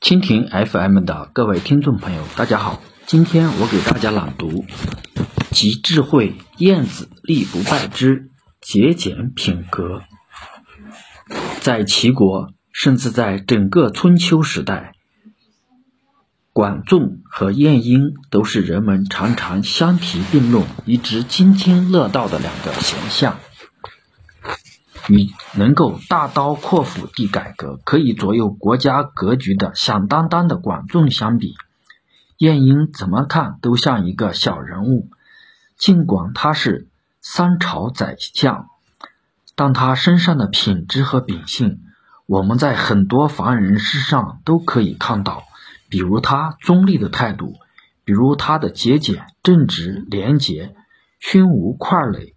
蜻蜓 FM 的各位听众朋友，大家好。今天我给大家朗读《集智慧晏子立不败之节俭品格》。在齐国，甚至在整个春秋时代，管仲和晏婴都是人们常常相提并论、一直津津乐道的两个形象。与能够大刀阔斧地改革、可以左右国家格局的响当当的管仲相比，晏婴怎么看都像一个小人物。尽管他是三朝宰相，但他身上的品质和秉性，我们在很多凡人身上都可以看到。比如他中立的态度，比如他的节俭、正直、廉洁，胸无块垒。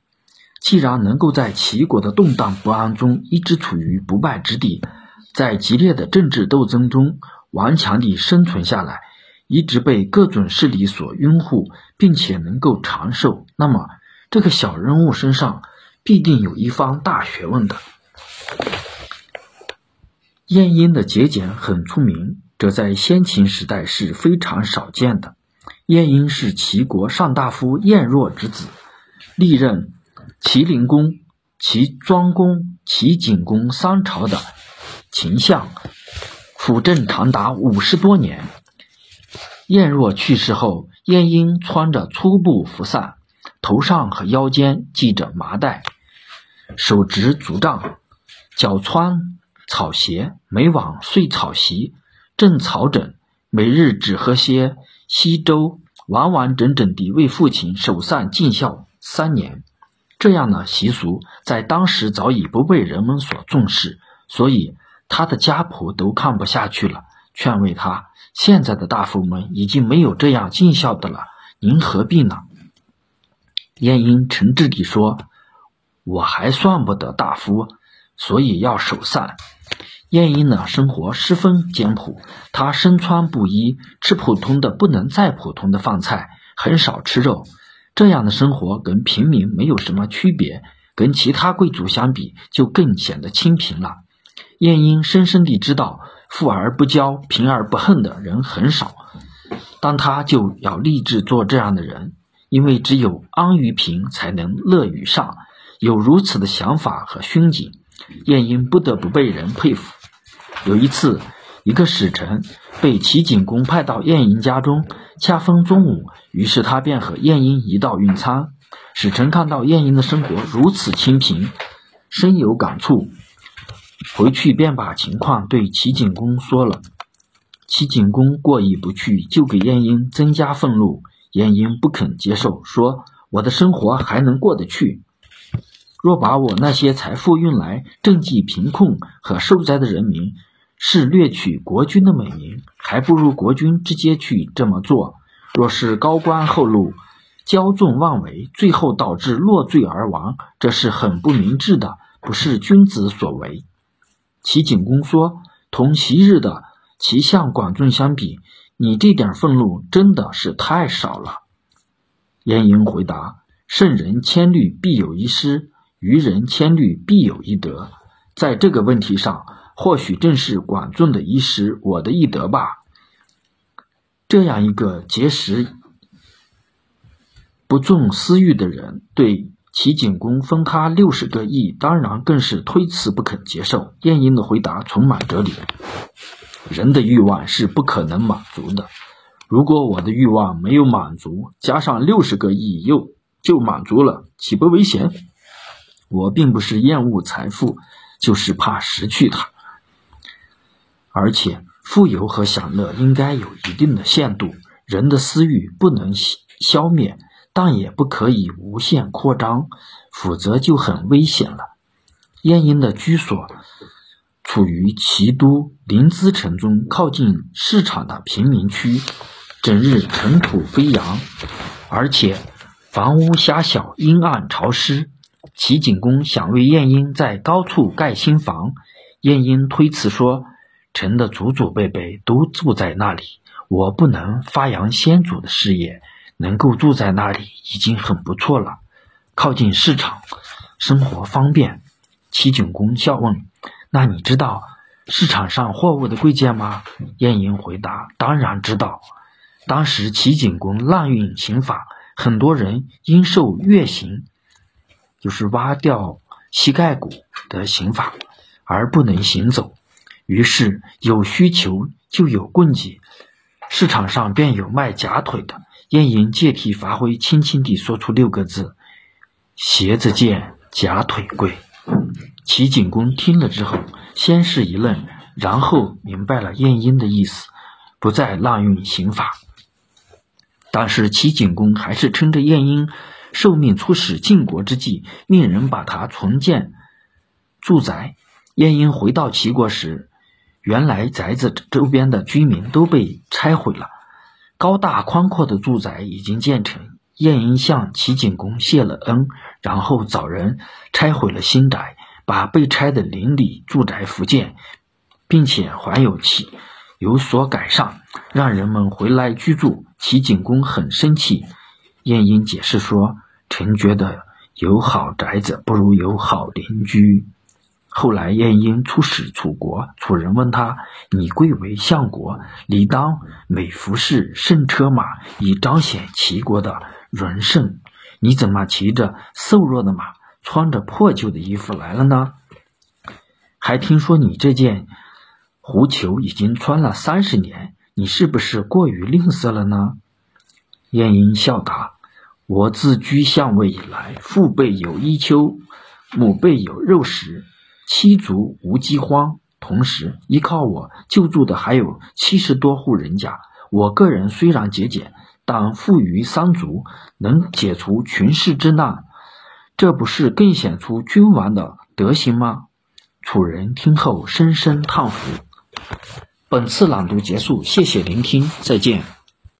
既然能够在齐国的动荡不安中一直处于不败之地，在激烈的政治斗争中顽强地生存下来，一直被各种势力所拥护，并且能够长寿，那么这个小人物身上必定有一方大学问的。晏婴的节俭很出名，这在先秦时代是非常少见的。晏婴是齐国上大夫晏若之子，历任。齐灵公、齐庄公、齐景公三朝的秦相，辅政长达五十多年。晏若去世后，晏婴穿着粗布服散，头上和腰间系着麻袋，手执竹杖，脚穿草鞋，每晚睡草席，枕草枕，每日只喝些稀粥，完完整整地为父亲守丧尽孝三年。这样的习俗在当时早已不被人们所重视，所以他的家仆都看不下去了，劝慰他：现在的大夫们已经没有这样尽孝的了，您何必呢？晏婴诚挚地说：“我还算不得大夫，所以要守善。”晏婴呢，生活十分简朴，他身穿布衣，吃普通的不能再普通的饭菜，很少吃肉。这样的生活跟平民没有什么区别，跟其他贵族相比就更显得清贫了。晏婴深深地知道，富而不骄，贫而不恨的人很少，但他就要立志做这样的人，因为只有安于贫，才能乐于上。有如此的想法和胸襟，晏婴不得不被人佩服。有一次。一个使臣被齐景公派到晏婴家中，恰逢中午，于是他便和晏婴一道用餐。使臣看到晏婴的生活如此清贫，深有感触，回去便把情况对齐景公说了。齐景公过意不去，就给晏婴增加俸禄。晏婴不肯接受，说：“我的生活还能过得去，若把我那些财富用来赈济贫困和受灾的人民。”是掠取国君的美名，还不如国君直接去这么做。若是高官厚禄、骄纵妄为，最后导致落罪而亡，这是很不明智的，不是君子所为。齐景公说：“同昔日的齐相管仲相比，你这点俸禄真的是太少了。”晏婴回答：“圣人千虑必有一失，愚人千虑必有一得。”在这个问题上。或许正是管仲的一时，我的一得吧。这样一个节食不重私欲的人，对齐景公分他六十个亿，当然更是推辞不肯接受。晏婴的回答充满哲理：人的欲望是不可能满足的。如果我的欲望没有满足，加上六十个亿又就满足了，岂不危险？我并不是厌恶财富，就是怕失去它。而且，富有和享乐应该有一定的限度。人的私欲不能消灭，但也不可以无限扩张，否则就很危险了。晏婴的居所处于齐都临淄城中靠近市场的贫民区，整日尘土飞扬，而且房屋狭小、阴暗潮湿。齐景公想为晏婴在高处盖新房，晏婴推辞说。臣的祖祖辈辈都住在那里，我不能发扬先祖的事业，能够住在那里已经很不错了。靠近市场，生活方便。齐景公笑问：“那你知道市场上货物的贵贱吗？晏婴回答：“当然知道。当时齐景公滥运刑法，很多人因受月刑，就是挖掉膝盖骨的刑罚，而不能行走。于是有需求就有供给，市场上便有卖假腿的。晏婴借题发挥，轻轻地说出六个字：鞋子贱，假腿贵。齐景公听了之后。”先是一愣，然后明白了晏婴的意思，不再滥用刑法。但是齐景公还是趁着晏婴受命出使晋国之际，命人把他重建住宅。晏婴回到齐国时，原来宅子周边的居民都被拆毁了，高大宽阔的住宅已经建成。晏婴向齐景公谢了恩，然后找人拆毁了新宅。把被拆的邻里住宅复建，并且还有其有所改善，让人们回来居住。齐景公很生气。晏婴解释说：“臣觉得有好宅子不如有好邻居。”后来晏婴出使楚国，楚人问他：“你贵为相国，理当美服饰、胜车马，以彰显齐国的荣盛。你怎么骑着瘦弱的马？”穿着破旧的衣服来了呢，还听说你这件狐裘已经穿了三十年，你是不是过于吝啬了呢？晏婴笑答：“我自居相位以来，父辈有衣裘，母辈有肉食，七族无饥荒。同时，依靠我救助的还有七十多户人家。我个人虽然节俭，但富于三族，能解除群世之难。”这不是更显出君王的德行吗？楚人听后深深叹服。本次朗读结束，谢谢聆听，再见。